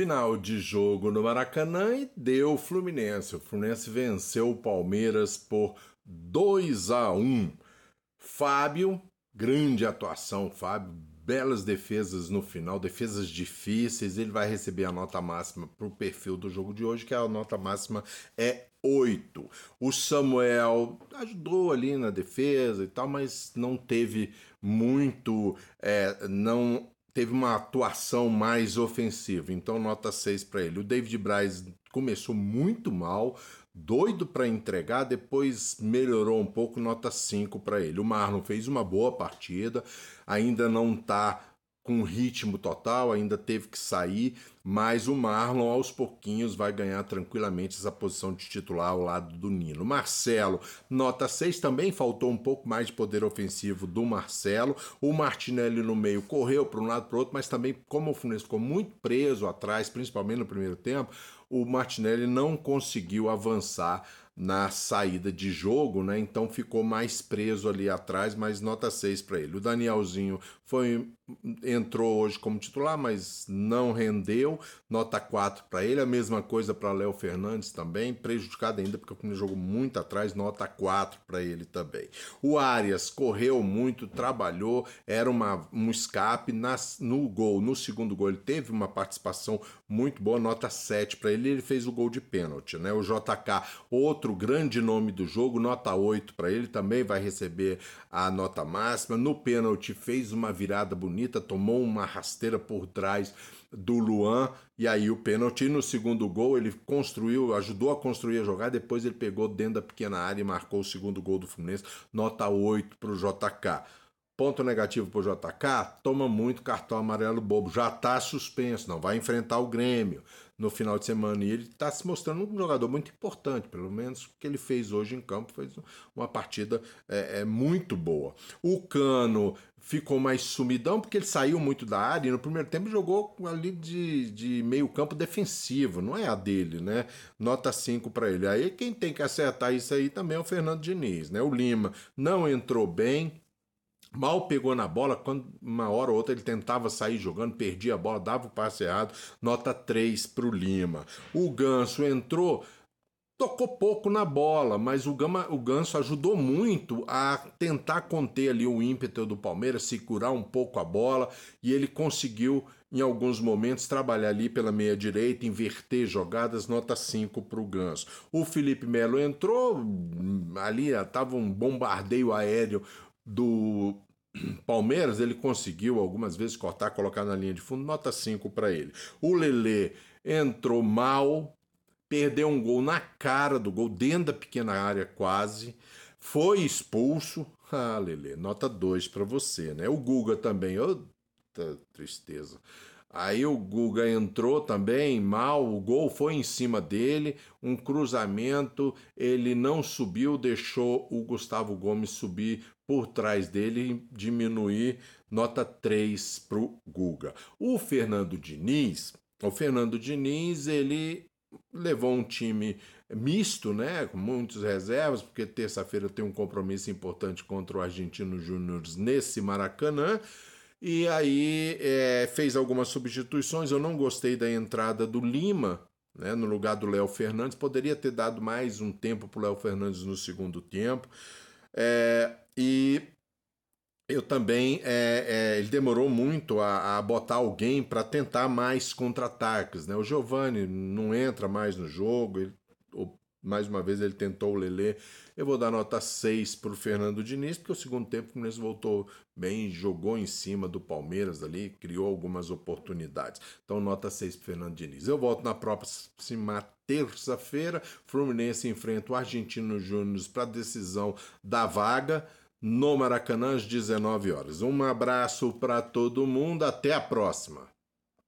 Final de jogo no Maracanã e deu Fluminense. O Fluminense venceu o Palmeiras por 2 a 1. Fábio, grande atuação, Fábio, belas defesas no final, defesas difíceis. Ele vai receber a nota máxima para o perfil do jogo de hoje, que a nota máxima é 8. O Samuel ajudou ali na defesa e tal, mas não teve muito, é, não teve uma atuação mais ofensiva, então nota 6 para ele. O David Braz começou muito mal, doido para entregar, depois melhorou um pouco, nota 5 para ele. O Marlon fez uma boa partida, ainda não está com ritmo total, ainda teve que sair, mas o Marlon aos pouquinhos vai ganhar tranquilamente essa posição de titular ao lado do Nino. Marcelo, nota 6, também faltou um pouco mais de poder ofensivo do Marcelo. O Martinelli no meio correu para um lado para o outro, mas também, como o Fluminense ficou muito preso atrás, principalmente no primeiro tempo, o Martinelli não conseguiu avançar na saída de jogo, né? Então ficou mais preso ali atrás, mas nota 6 para ele. O Danielzinho foi entrou hoje como titular, mas não rendeu, nota 4 para ele. A mesma coisa para Léo Fernandes também, prejudicado ainda porque o jogou muito atrás, nota 4 para ele também. O Arias correu muito, trabalhou, era uma, um escape nas, no gol, no segundo gol ele teve uma participação muito boa, nota 7 para ele, ele fez o gol de pênalti, né? O JK, outro grande nome do jogo, nota 8 para ele, também vai receber a nota máxima. No pênalti fez uma virada bonita, tomou uma rasteira por trás do Luan e aí o pênalti. No segundo gol ele construiu, ajudou a construir a jogada, depois ele pegou dentro da pequena área e marcou o segundo gol do Fluminense, nota 8 para o JK. Ponto negativo para o JK, toma muito cartão amarelo bobo, já está suspenso, não vai enfrentar o Grêmio no final de semana. E ele está se mostrando um jogador muito importante, pelo menos o que ele fez hoje em campo, fez uma partida é, é, muito boa. O Cano ficou mais sumidão porque ele saiu muito da área e no primeiro tempo jogou ali de, de meio campo defensivo, não é a dele, né? Nota 5 para ele. Aí quem tem que acertar isso aí também é o Fernando Diniz, né? O Lima não entrou bem, Mal pegou na bola, quando uma hora ou outra ele tentava sair jogando, perdia a bola, dava o passe errado, nota 3 para o Lima. O Ganso entrou, tocou pouco na bola, mas o, Gama, o Ganso ajudou muito a tentar conter ali o ímpeto do Palmeiras, segurar um pouco a bola, e ele conseguiu, em alguns momentos, trabalhar ali pela meia direita, inverter jogadas, nota 5 para o Ganso. O Felipe Melo entrou, ali estava um bombardeio aéreo do Palmeiras, ele conseguiu algumas vezes cortar, colocar na linha de fundo, nota 5 para ele. O Lelê entrou mal, perdeu um gol na cara do gol, dentro da pequena área quase, foi expulso. Ah, Lelê, nota 2 para você, né? O Guga também, outra tristeza. Aí o Guga entrou também mal, o gol foi em cima dele, um cruzamento, ele não subiu, deixou o Gustavo Gomes subir por trás dele e diminuir nota 3 para o Guga. O Fernando Diniz, o Fernando Diniz, ele levou um time misto, né, com muitas reservas, porque terça-feira tem um compromisso importante contra o Argentino Júnior nesse Maracanã. E aí é, fez algumas substituições. Eu não gostei da entrada do Lima né, no lugar do Léo Fernandes. Poderia ter dado mais um tempo para o Léo Fernandes no segundo tempo. É, e eu também. É, é, ele demorou muito a, a botar alguém para tentar mais contra-ataques. Né? O Giovani não entra mais no jogo, ele, mais uma vez ele tentou o Lelê. Eu vou dar nota 6 para o Fernando Diniz, porque o segundo tempo o Fluminense voltou bem, jogou em cima do Palmeiras ali, criou algumas oportunidades. Então, nota 6 para Fernando Diniz. Eu volto na próxima terça-feira. Fluminense enfrenta o Argentino Júnior para decisão da vaga no Maracanã às 19 horas. Um abraço para todo mundo, até a próxima.